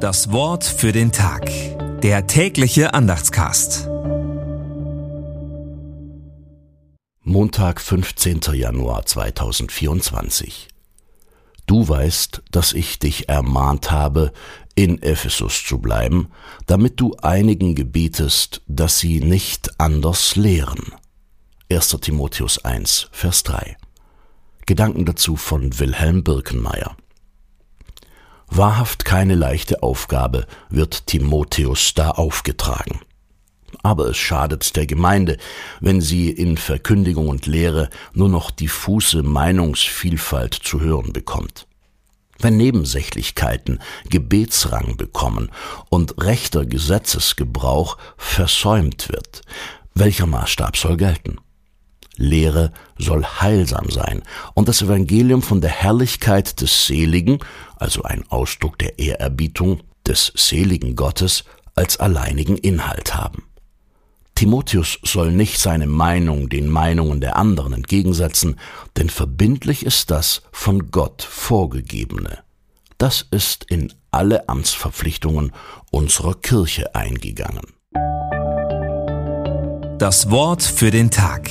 Das Wort für den Tag. Der tägliche Andachtscast. Montag, 15. Januar 2024. Du weißt, dass ich dich ermahnt habe, in Ephesus zu bleiben, damit du einigen gebietest, dass sie nicht anders lehren. 1. Timotheus 1, Vers 3. Gedanken dazu von Wilhelm Birkenmeier. Wahrhaft keine leichte Aufgabe wird Timotheus da aufgetragen. Aber es schadet der Gemeinde, wenn sie in Verkündigung und Lehre nur noch diffuse Meinungsvielfalt zu hören bekommt. Wenn Nebensächlichkeiten Gebetsrang bekommen und rechter Gesetzesgebrauch versäumt wird, welcher Maßstab soll gelten? Lehre soll heilsam sein und das Evangelium von der Herrlichkeit des Seligen, also ein Ausdruck der Ehrerbietung des seligen Gottes, als alleinigen Inhalt haben. Timotheus soll nicht seine Meinung den Meinungen der anderen entgegensetzen, denn verbindlich ist das von Gott vorgegebene. Das ist in alle Amtsverpflichtungen unserer Kirche eingegangen. Das Wort für den Tag.